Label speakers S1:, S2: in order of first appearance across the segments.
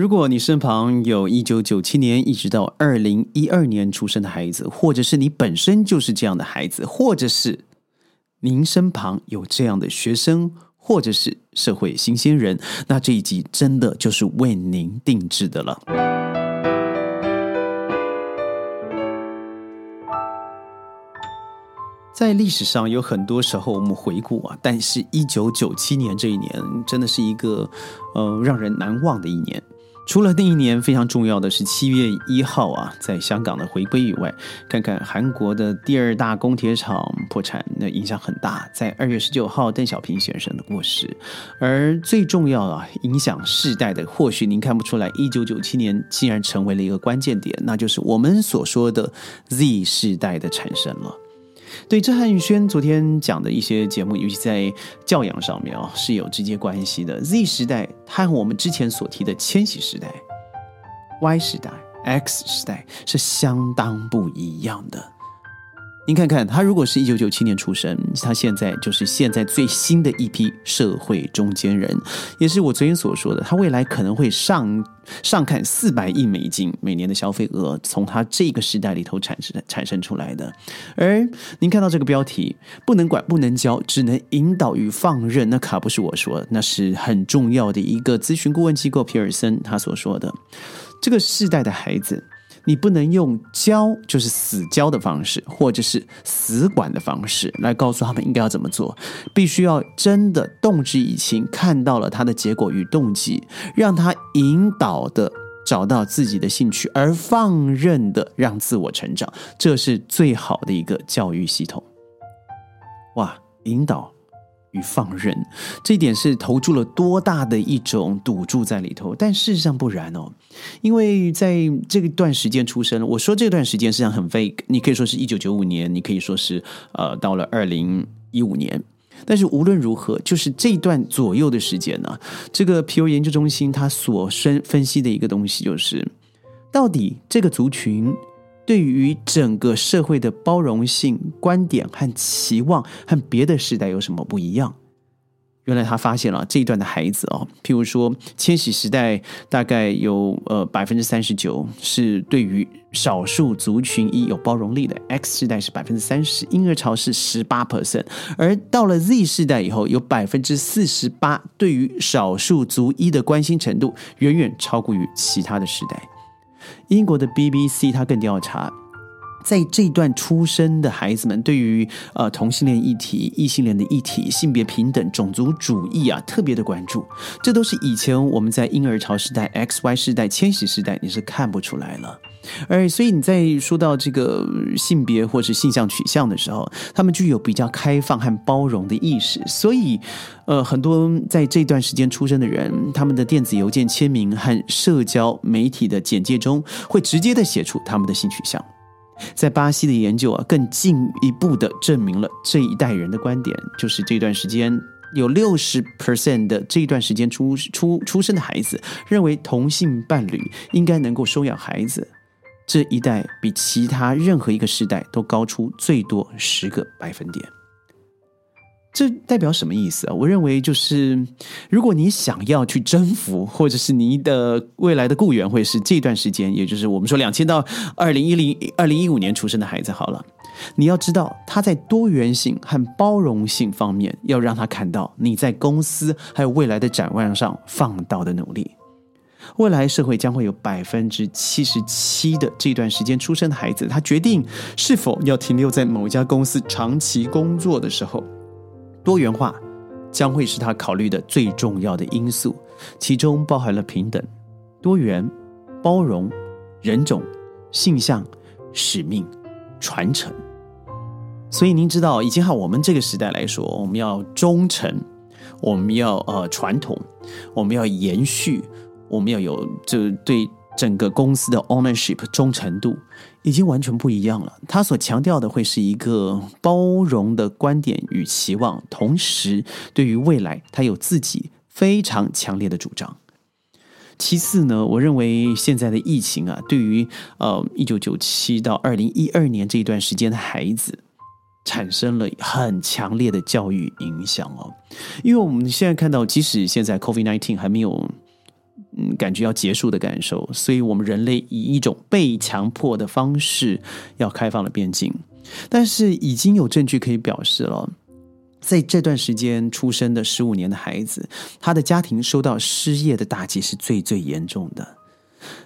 S1: 如果你身旁有一九九七年一直到二零一二年出生的孩子，或者是你本身就是这样的孩子，或者是您身旁有这样的学生，或者是社会新鲜人，那这一集真的就是为您定制的了。在历史上有很多时候我们回顾啊，但是一九九七年这一年真的是一个呃让人难忘的一年。除了那一年非常重要的是七月一号啊，在香港的回归以外，看看韩国的第二大钢铁厂破产，那影响很大。在二月十九号，邓小平先生的过世，而最重要啊，影响世代的，或许您看不出来，一九九七年竟然成为了一个关键点，那就是我们所说的 Z 世代的产生了。对，这和宇轩昨天讲的一些节目，尤其在教养上面啊，是有直接关系的。Z 时代和我们之前所提的千禧时代、Y 时代、X 时代是相当不一样的。您看看，他如果是一九九七年出生，他现在就是现在最新的一批社会中间人，也是我昨天所说的，他未来可能会上上看四百亿美金每年的消费额，从他这个时代里头产生产生出来的。而您看到这个标题，不能管不能教，只能引导与放任，那可不是我说，那是很重要的一个咨询顾问机构皮尔森他所说的，这个世代的孩子。你不能用教，就是死教的方式，或者是死管的方式来告诉他们应该要怎么做。必须要真的动之以情，看到了他的结果与动机，让他引导的找到自己的兴趣，而放任的让自我成长，这是最好的一个教育系统。哇，引导。与放任，这一点是投注了多大的一种赌注在里头？但事实上不然哦，因为在这段时间出生，我说这段时间实际上很 vague，你可以说是一九九五年，你可以说是呃到了二零一五年，但是无论如何，就是这段左右的时间呢，这个皮尤研究中心它所分分析的一个东西就是，到底这个族群。对于整个社会的包容性观点和期望和别的时代有什么不一样？原来他发现了这一段的孩子哦，譬如说千禧时代大概有呃百分之三十九是对于少数族群一有包容力的，X 世代是百分之三十，婴儿潮是十八 percent，而到了 Z 世代以后，有百分之四十八对于少数族一的关心程度远远超过于其他的时代。英国的 BBC 它更调查，在这段出生的孩子们对于呃同性恋议题、异性恋的议题、性别平等、种族主义啊特别的关注，这都是以前我们在婴儿潮时代、X Y 时代、千禧时代你是看不出来了。而所以你在说到这个性别或是性向取向的时候，他们具有比较开放和包容的意识。所以，呃，很多在这段时间出生的人，他们的电子邮件签名和社交媒体的简介中，会直接的写出他们的性取向。在巴西的研究啊，更进一步的证明了这一代人的观点，就是这段时间有六十 percent 的这段时间出出出生的孩子认为同性伴侣应该能够收养孩子。这一代比其他任何一个时代都高出最多十个百分点，这代表什么意思啊？我认为就是，如果你想要去征服，或者是你的未来的雇员会是这段时间，也就是我们说两千到二零一零、二零一五年出生的孩子，好了，你要知道他在多元性和包容性方面，要让他看到你在公司还有未来的展望上放到的努力。未来社会将会有百分之七十七的这段时间出生的孩子，他决定是否要停留在某一家公司长期工作的时候，多元化将会是他考虑的最重要的因素，其中包含了平等、多元、包容、人种、性向、使命、传承。所以您知道，已经和我们这个时代来说，我们要忠诚，我们要呃传统，我们要延续。我们要有这对整个公司的 ownership 忠诚度，已经完全不一样了。他所强调的会是一个包容的观点与期望，同时对于未来，他有自己非常强烈的主张。其次呢，我认为现在的疫情啊，对于呃一九九七到二零一二年这一段时间的孩子，产生了很强烈的教育影响哦。因为我们现在看到，即使现在 COVID nineteen 还没有。感觉要结束的感受，所以我们人类以一种被强迫的方式要开放了边境。但是已经有证据可以表示了，在这段时间出生的十五年的孩子，他的家庭受到失业的打击是最最严重的。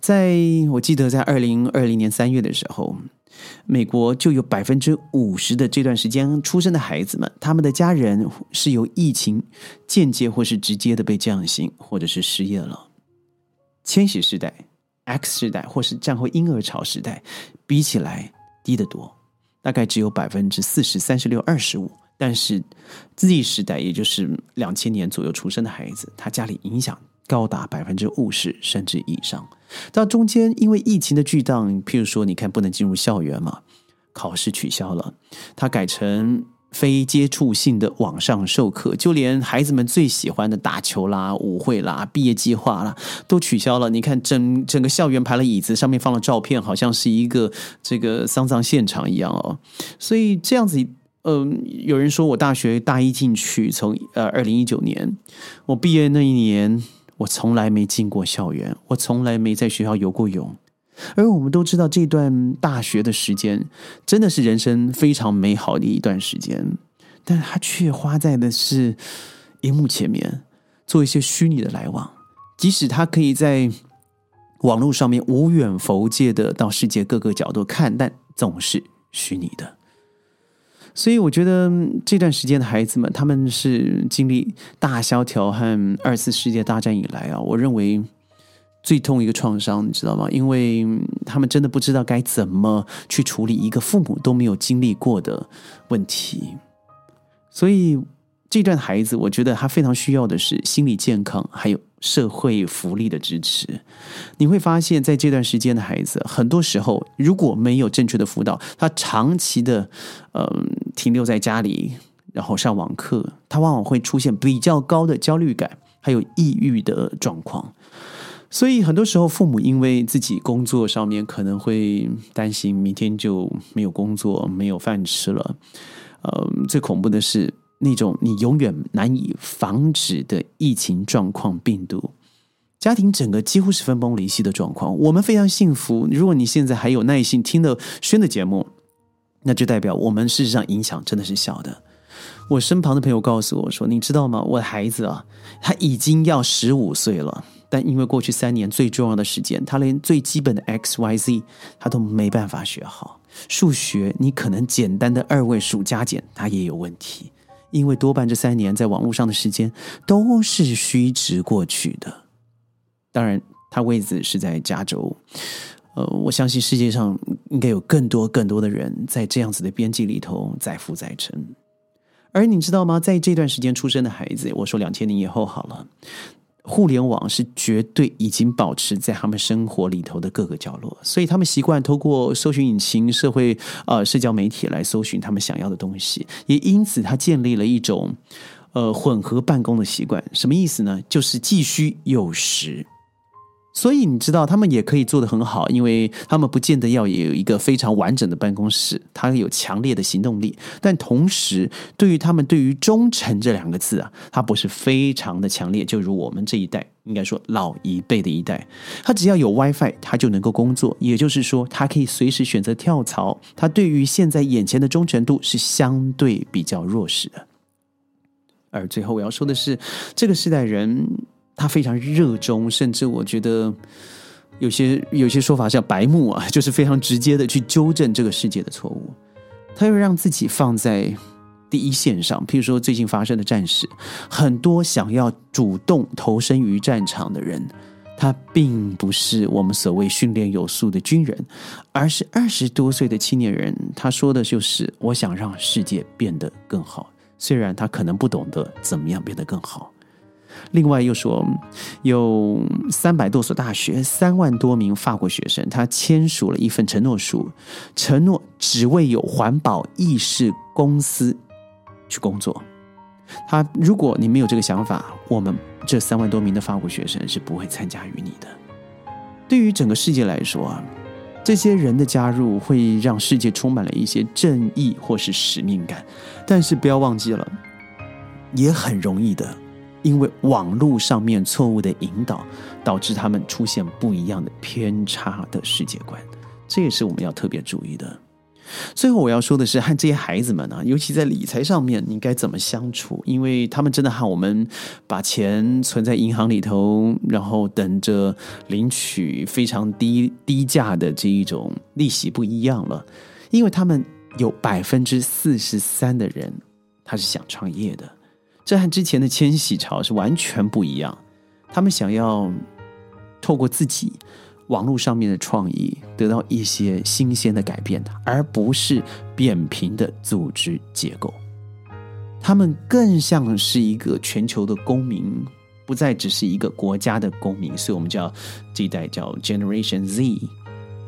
S1: 在我记得，在二零二零年三月的时候，美国就有百分之五十的这段时间出生的孩子们，他们的家人是由疫情间接或是直接的被降薪，或者是失业了。千禧世代、X 世代或是战后婴儿潮时代，比起来低得多。大概只有百分之四十三十六二十五，但是 Z 时代，也就是两千年左右出生的孩子，他家里影响高达百分之五十甚至以上。到中间因为疫情的巨荡，譬如说，你看不能进入校园嘛，考试取消了，他改成。非接触性的网上授课，就连孩子们最喜欢的打球啦、舞会啦、毕业计划啦，都取消了。你看，整整个校园排了椅子，上面放了照片，好像是一个这个丧葬现场一样哦。所以这样子，嗯，有人说我大学大一进去，从呃二零一九年我毕业那一年，我从来没进过校园，我从来没在学校游过泳。而我们都知道，这段大学的时间真的是人生非常美好的一段时间，但他却花在的是荧幕前面做一些虚拟的来往。即使他可以在网络上面无远弗届的到世界各个角度看，但总是虚拟的。所以，我觉得这段时间的孩子们，他们是经历大萧条和二次世界大战以来啊，我认为。最痛一个创伤，你知道吗？因为他们真的不知道该怎么去处理一个父母都没有经历过的问题，所以这段孩子，我觉得他非常需要的是心理健康，还有社会福利的支持。你会发现在这段时间的孩子，很多时候如果没有正确的辅导，他长期的嗯停留在家里，然后上网课，他往往会出现比较高的焦虑感，还有抑郁的状况。所以很多时候，父母因为自己工作上面可能会担心明天就没有工作、没有饭吃了。呃，最恐怖的是那种你永远难以防止的疫情状况、病毒，家庭整个几乎是分崩离析的状况。我们非常幸福，如果你现在还有耐心听了轩的节目，那就代表我们事实上影响真的是小的。我身旁的朋友告诉我说：“你知道吗？我的孩子啊，他已经要十五岁了。”但因为过去三年最重要的时间，他连最基本的 x y z 他都没办法学好。数学，你可能简单的二位数加减，他也有问题。因为多半这三年在网络上的时间都是虚值过去的。当然，他位子是在加州。呃，我相信世界上应该有更多更多的人在这样子的边际里头载浮载沉。而你知道吗？在这段时间出生的孩子，我说两千年以后好了。互联网是绝对已经保持在他们生活里头的各个角落，所以他们习惯透过搜寻引擎、社会呃社交媒体来搜寻他们想要的东西，也因此他建立了一种呃混合办公的习惯。什么意思呢？就是既需又实。所以你知道，他们也可以做得很好，因为他们不见得要有一个非常完整的办公室，他有强烈的行动力。但同时，对于他们对于忠诚这两个字啊，他不是非常的强烈。就如我们这一代，应该说老一辈的一代，他只要有 WiFi，他就能够工作。也就是说，他可以随时选择跳槽。他对于现在眼前的忠诚度是相对比较弱势的。而最后我要说的是，这个时代人。他非常热衷，甚至我觉得有些有些说法叫白目啊，就是非常直接的去纠正这个世界的错误。他又让自己放在第一线上，譬如说最近发生的战事，很多想要主动投身于战场的人，他并不是我们所谓训练有素的军人，而是二十多岁的青年人。他说的就是我想让世界变得更好，虽然他可能不懂得怎么样变得更好。另外又说，有三百多所大学，三万多名法国学生，他签署了一份承诺书，承诺只为有环保意识公司去工作。他如果你没有这个想法，我们这三万多名的法国学生是不会参加于你的。对于整个世界来说啊，这些人的加入会让世界充满了一些正义或是使命感，但是不要忘记了，也很容易的。因为网络上面错误的引导，导致他们出现不一样的偏差的世界观，这也是我们要特别注意的。最后我要说的是，和这些孩子们呢，尤其在理财上面，你该怎么相处？因为他们真的和我们把钱存在银行里头，然后等着领取非常低低价的这一种利息不一样了。因为他们有百分之四十三的人，他是想创业的。这和之前的千禧潮是完全不一样。他们想要透过自己网络上面的创意，得到一些新鲜的改变，而不是扁平的组织结构。他们更像是一个全球的公民，不再只是一个国家的公民。所以我们叫这一代叫 Generation Z。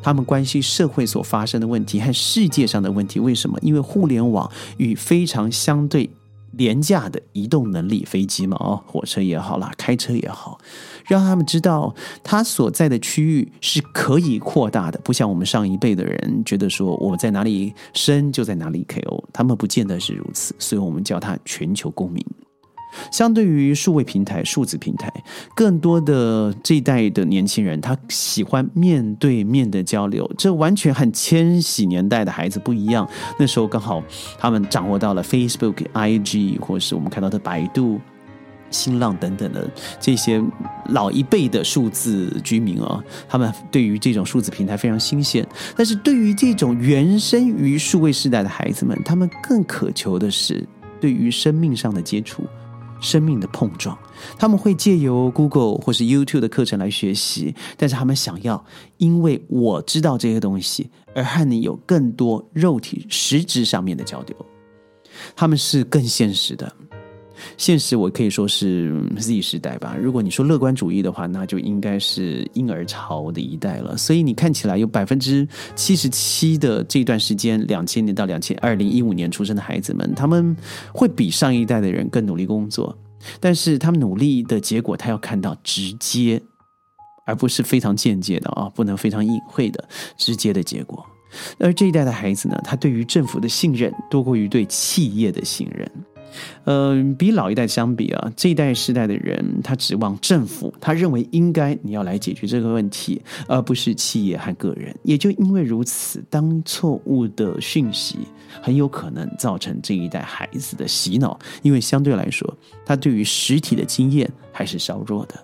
S1: 他们关心社会所发生的问题和世界上的问题。为什么？因为互联网与非常相对。廉价的移动能力，飞机嘛，哦，火车也好啦，开车也好，让他们知道他所在的区域是可以扩大的，不像我们上一辈的人觉得说我在哪里生就在哪里 KO，他们不见得是如此，所以我们叫他全球公民。相对于数位平台、数字平台，更多的这一代的年轻人，他喜欢面对面的交流，这完全和千禧年代的孩子不一样。那时候刚好他们掌握到了 Facebook、IG，或是我们看到的百度、新浪等等的这些老一辈的数字居民啊，他们对于这种数字平台非常新鲜。但是对于这种原生于数位时代的孩子们，他们更渴求的是对于生命上的接触。生命的碰撞，他们会借由 Google 或是 YouTube 的课程来学习，但是他们想要，因为我知道这些东西，而和你有更多肉体实质上面的交流，他们是更现实的。现实我可以说是 Z 时代吧。如果你说乐观主义的话，那就应该是婴儿潮的一代了。所以你看起来有百分之七十七的这段时间，两千年到两千二零一五年出生的孩子们，他们会比上一代的人更努力工作。但是他们努力的结果，他要看到直接，而不是非常间接的啊，不能非常隐晦的直接的结果。而这一代的孩子呢，他对于政府的信任多过于对企业的信任。嗯，比老一代相比啊，这一代世代的人，他指望政府，他认为应该你要来解决这个问题，而不是企业和个人。也就因为如此，当错误的讯息很有可能造成这一代孩子的洗脑，因为相对来说，他对于实体的经验还是稍弱的。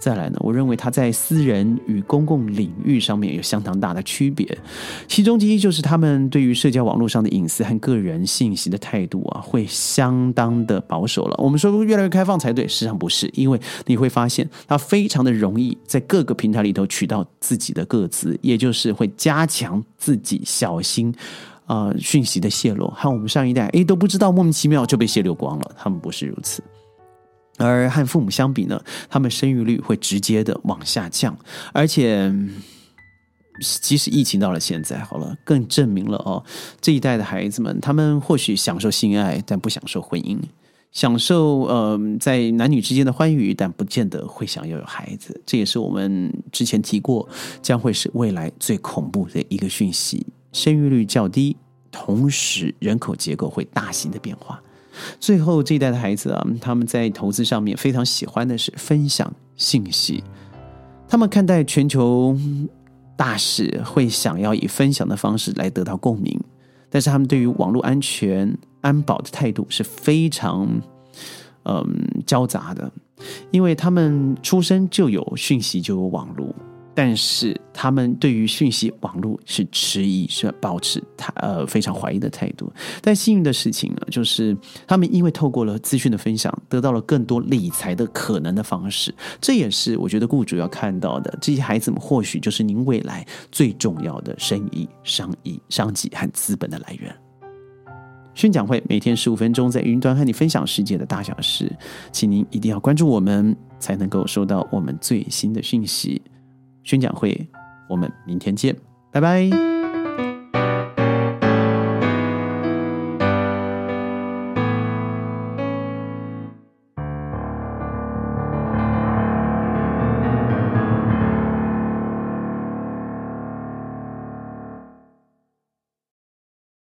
S1: 再来呢，我认为他在私人与公共领域上面有相当大的区别，其中之一就是他们对于社交网络上的隐私和个人信息的态度啊，会相当的保守了。我们说越来越开放才对，实际上不是，因为你会发现他非常的容易在各个平台里头取到自己的个资，也就是会加强自己小心啊讯息的泄露，和我们上一代诶都不知道莫名其妙就被泄露光了，他们不是如此。而和父母相比呢，他们生育率会直接的往下降，而且即使疫情到了现在，好了，更证明了哦，这一代的孩子们，他们或许享受性爱，但不享受婚姻；享受呃在男女之间的欢愉，但不见得会想要有孩子。这也是我们之前提过，将会是未来最恐怖的一个讯息：生育率较低，同时人口结构会大型的变化。最后这一代的孩子啊，他们在投资上面非常喜欢的是分享信息。他们看待全球大事，会想要以分享的方式来得到共鸣。但是他们对于网络安全、安保的态度是非常嗯交杂的，因为他们出生就有讯息，就有网络。但是他们对于讯息网络是迟疑，是保持他呃非常怀疑的态度。但幸运的事情呢，就是他们因为透过了资讯的分享，得到了更多理财的可能的方式。这也是我觉得雇主要看到的。这些孩子们或许就是您未来最重要的生意、商意、商机和资本的来源。宣讲会每天十五分钟，在云端和你分享世界的大小事，请您一定要关注我们，才能够收到我们最新的讯息。宣讲会，我们明天见，拜拜。